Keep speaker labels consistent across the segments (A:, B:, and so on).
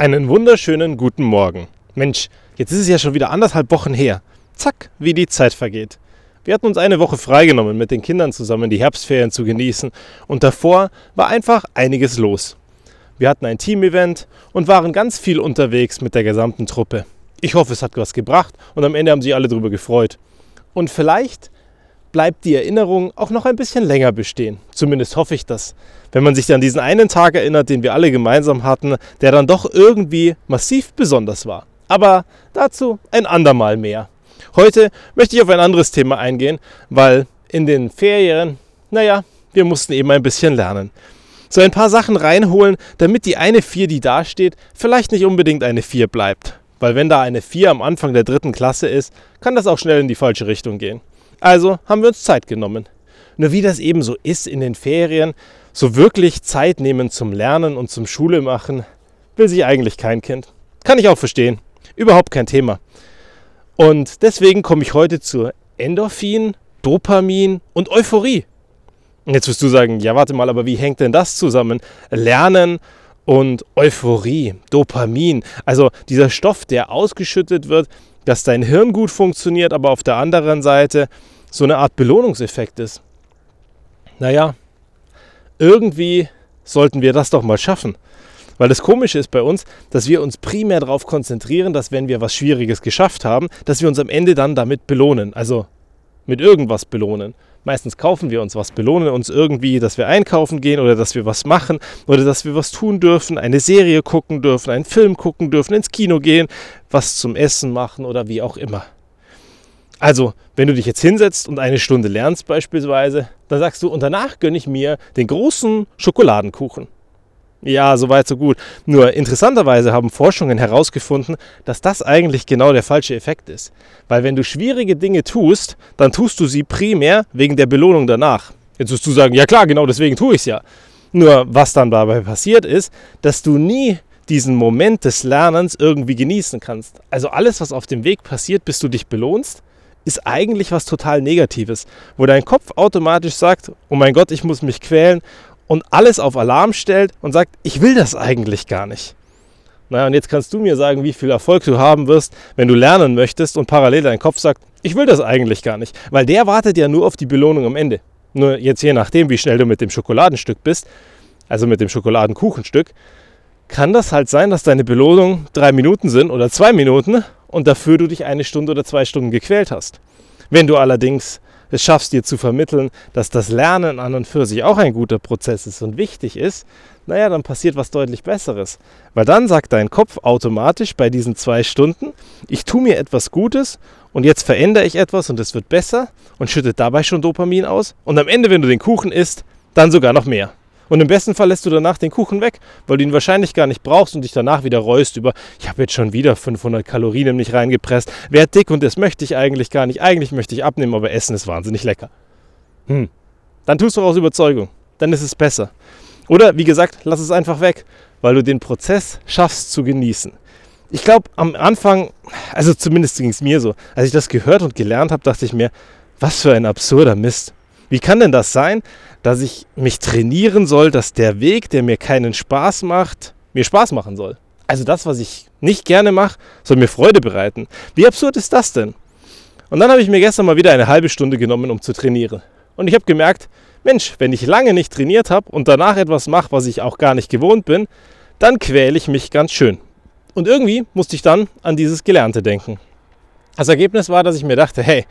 A: Einen wunderschönen guten Morgen. Mensch, jetzt ist es ja schon wieder anderthalb Wochen her. Zack, wie die Zeit vergeht. Wir hatten uns eine Woche freigenommen, mit den Kindern zusammen die Herbstferien zu genießen und davor war einfach einiges los. Wir hatten ein Team-Event und waren ganz viel unterwegs mit der gesamten Truppe. Ich hoffe, es hat was gebracht und am Ende haben sich alle darüber gefreut. Und vielleicht bleibt die Erinnerung auch noch ein bisschen länger bestehen. Zumindest hoffe ich das. Wenn man sich an diesen einen Tag erinnert, den wir alle gemeinsam hatten, der dann doch irgendwie massiv besonders war. Aber dazu ein andermal mehr. Heute möchte ich auf ein anderes Thema eingehen, weil in den Ferien, naja, wir mussten eben ein bisschen lernen. So ein paar Sachen reinholen, damit die eine 4, die da steht, vielleicht nicht unbedingt eine 4 bleibt. Weil wenn da eine 4 am Anfang der dritten Klasse ist, kann das auch schnell in die falsche Richtung gehen. Also haben wir uns Zeit genommen. Nur wie das eben so ist in den Ferien, so wirklich Zeit nehmen zum Lernen und zum Schule machen, will sich eigentlich kein Kind. Kann ich auch verstehen. Überhaupt kein Thema. Und deswegen komme ich heute zur Endorphin, Dopamin und Euphorie. Jetzt wirst du sagen, ja warte mal, aber wie hängt denn das zusammen? Lernen und Euphorie, Dopamin, also dieser Stoff, der ausgeschüttet wird, dass dein Hirn gut funktioniert, aber auf der anderen Seite so eine Art Belohnungseffekt ist. Naja, irgendwie sollten wir das doch mal schaffen. Weil das Komische ist bei uns, dass wir uns primär darauf konzentrieren, dass wenn wir was Schwieriges geschafft haben, dass wir uns am Ende dann damit belohnen. Also mit irgendwas belohnen. Meistens kaufen wir uns was, belohnen uns irgendwie, dass wir einkaufen gehen oder dass wir was machen oder dass wir was tun dürfen, eine Serie gucken dürfen, einen Film gucken dürfen, ins Kino gehen, was zum Essen machen oder wie auch immer. Also, wenn du dich jetzt hinsetzt und eine Stunde lernst beispielsweise, dann sagst du, und danach gönne ich mir den großen Schokoladenkuchen. Ja, so weit, so gut. Nur interessanterweise haben Forschungen herausgefunden, dass das eigentlich genau der falsche Effekt ist. Weil wenn du schwierige Dinge tust, dann tust du sie primär wegen der Belohnung danach. Jetzt wirst du sagen, ja klar, genau deswegen tue ich es ja. Nur was dann dabei passiert ist, dass du nie diesen Moment des Lernens irgendwie genießen kannst. Also alles, was auf dem Weg passiert, bis du dich belohnst, ist eigentlich was total Negatives, wo dein Kopf automatisch sagt, oh mein Gott, ich muss mich quälen und alles auf Alarm stellt und sagt, ich will das eigentlich gar nicht. Naja, und jetzt kannst du mir sagen, wie viel Erfolg du haben wirst, wenn du lernen möchtest und parallel dein Kopf sagt, ich will das eigentlich gar nicht. Weil der wartet ja nur auf die Belohnung am Ende. Nur jetzt je nachdem, wie schnell du mit dem Schokoladenstück bist, also mit dem Schokoladenkuchenstück, kann das halt sein, dass deine Belohnung drei Minuten sind oder zwei Minuten und dafür du dich eine Stunde oder zwei Stunden gequält hast. Wenn du allerdings es schaffst, dir zu vermitteln, dass das Lernen an und für sich auch ein guter Prozess ist und wichtig ist, naja, dann passiert was deutlich Besseres. Weil dann sagt dein Kopf automatisch bei diesen zwei Stunden, ich tue mir etwas Gutes und jetzt verändere ich etwas und es wird besser und schüttet dabei schon Dopamin aus. Und am Ende, wenn du den Kuchen isst, dann sogar noch mehr. Und im besten Fall lässt du danach den Kuchen weg, weil du ihn wahrscheinlich gar nicht brauchst und dich danach wieder reust über, ich habe jetzt schon wieder 500 Kalorien in mich reingepresst, werd dick und das möchte ich eigentlich gar nicht. Eigentlich möchte ich abnehmen, aber Essen ist wahnsinnig lecker. Hm. Dann tust du aus Überzeugung. Dann ist es besser. Oder wie gesagt, lass es einfach weg, weil du den Prozess schaffst zu genießen. Ich glaube, am Anfang, also zumindest ging es mir so, als ich das gehört und gelernt habe, dachte ich mir, was für ein absurder Mist. Wie kann denn das sein, dass ich mich trainieren soll, dass der Weg, der mir keinen Spaß macht, mir Spaß machen soll? Also das, was ich nicht gerne mache, soll mir Freude bereiten. Wie absurd ist das denn? Und dann habe ich mir gestern mal wieder eine halbe Stunde genommen, um zu trainieren. Und ich habe gemerkt, Mensch, wenn ich lange nicht trainiert habe und danach etwas mache, was ich auch gar nicht gewohnt bin, dann quäle ich mich ganz schön. Und irgendwie musste ich dann an dieses Gelernte denken. Das Ergebnis war, dass ich mir dachte, hey,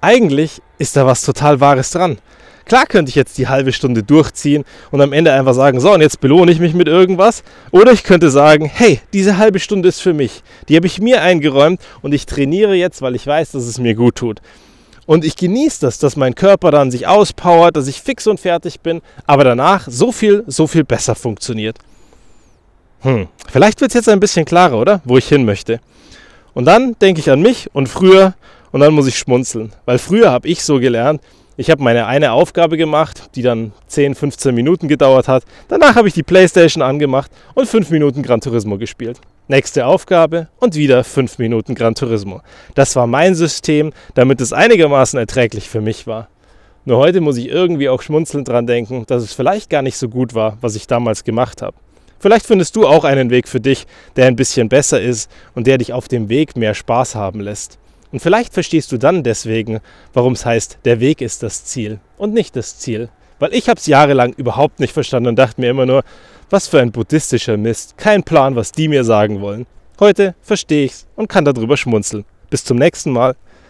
A: eigentlich ist da was total Wahres dran. Klar könnte ich jetzt die halbe Stunde durchziehen und am Ende einfach sagen, so, und jetzt belohne ich mich mit irgendwas. Oder ich könnte sagen, hey, diese halbe Stunde ist für mich. Die habe ich mir eingeräumt und ich trainiere jetzt, weil ich weiß, dass es mir gut tut. Und ich genieße das, dass mein Körper dann sich auspowert, dass ich fix und fertig bin, aber danach so viel, so viel besser funktioniert. Hm, vielleicht wird es jetzt ein bisschen klarer, oder? Wo ich hin möchte. Und dann denke ich an mich und früher und dann muss ich schmunzeln. Weil früher habe ich so gelernt, ich habe meine eine Aufgabe gemacht, die dann 10, 15 Minuten gedauert hat. Danach habe ich die Playstation angemacht und 5 Minuten Gran Turismo gespielt. Nächste Aufgabe und wieder 5 Minuten Gran Turismo. Das war mein System, damit es einigermaßen erträglich für mich war. Nur heute muss ich irgendwie auch schmunzelnd dran denken, dass es vielleicht gar nicht so gut war, was ich damals gemacht habe. Vielleicht findest du auch einen Weg für dich, der ein bisschen besser ist und der dich auf dem Weg mehr Spaß haben lässt. Und vielleicht verstehst du dann deswegen, warum es heißt, der Weg ist das Ziel und nicht das Ziel. Weil ich habe es jahrelang überhaupt nicht verstanden und dachte mir immer nur, was für ein buddhistischer Mist, kein Plan, was die mir sagen wollen. Heute verstehe ich's und kann darüber schmunzeln. Bis zum nächsten Mal.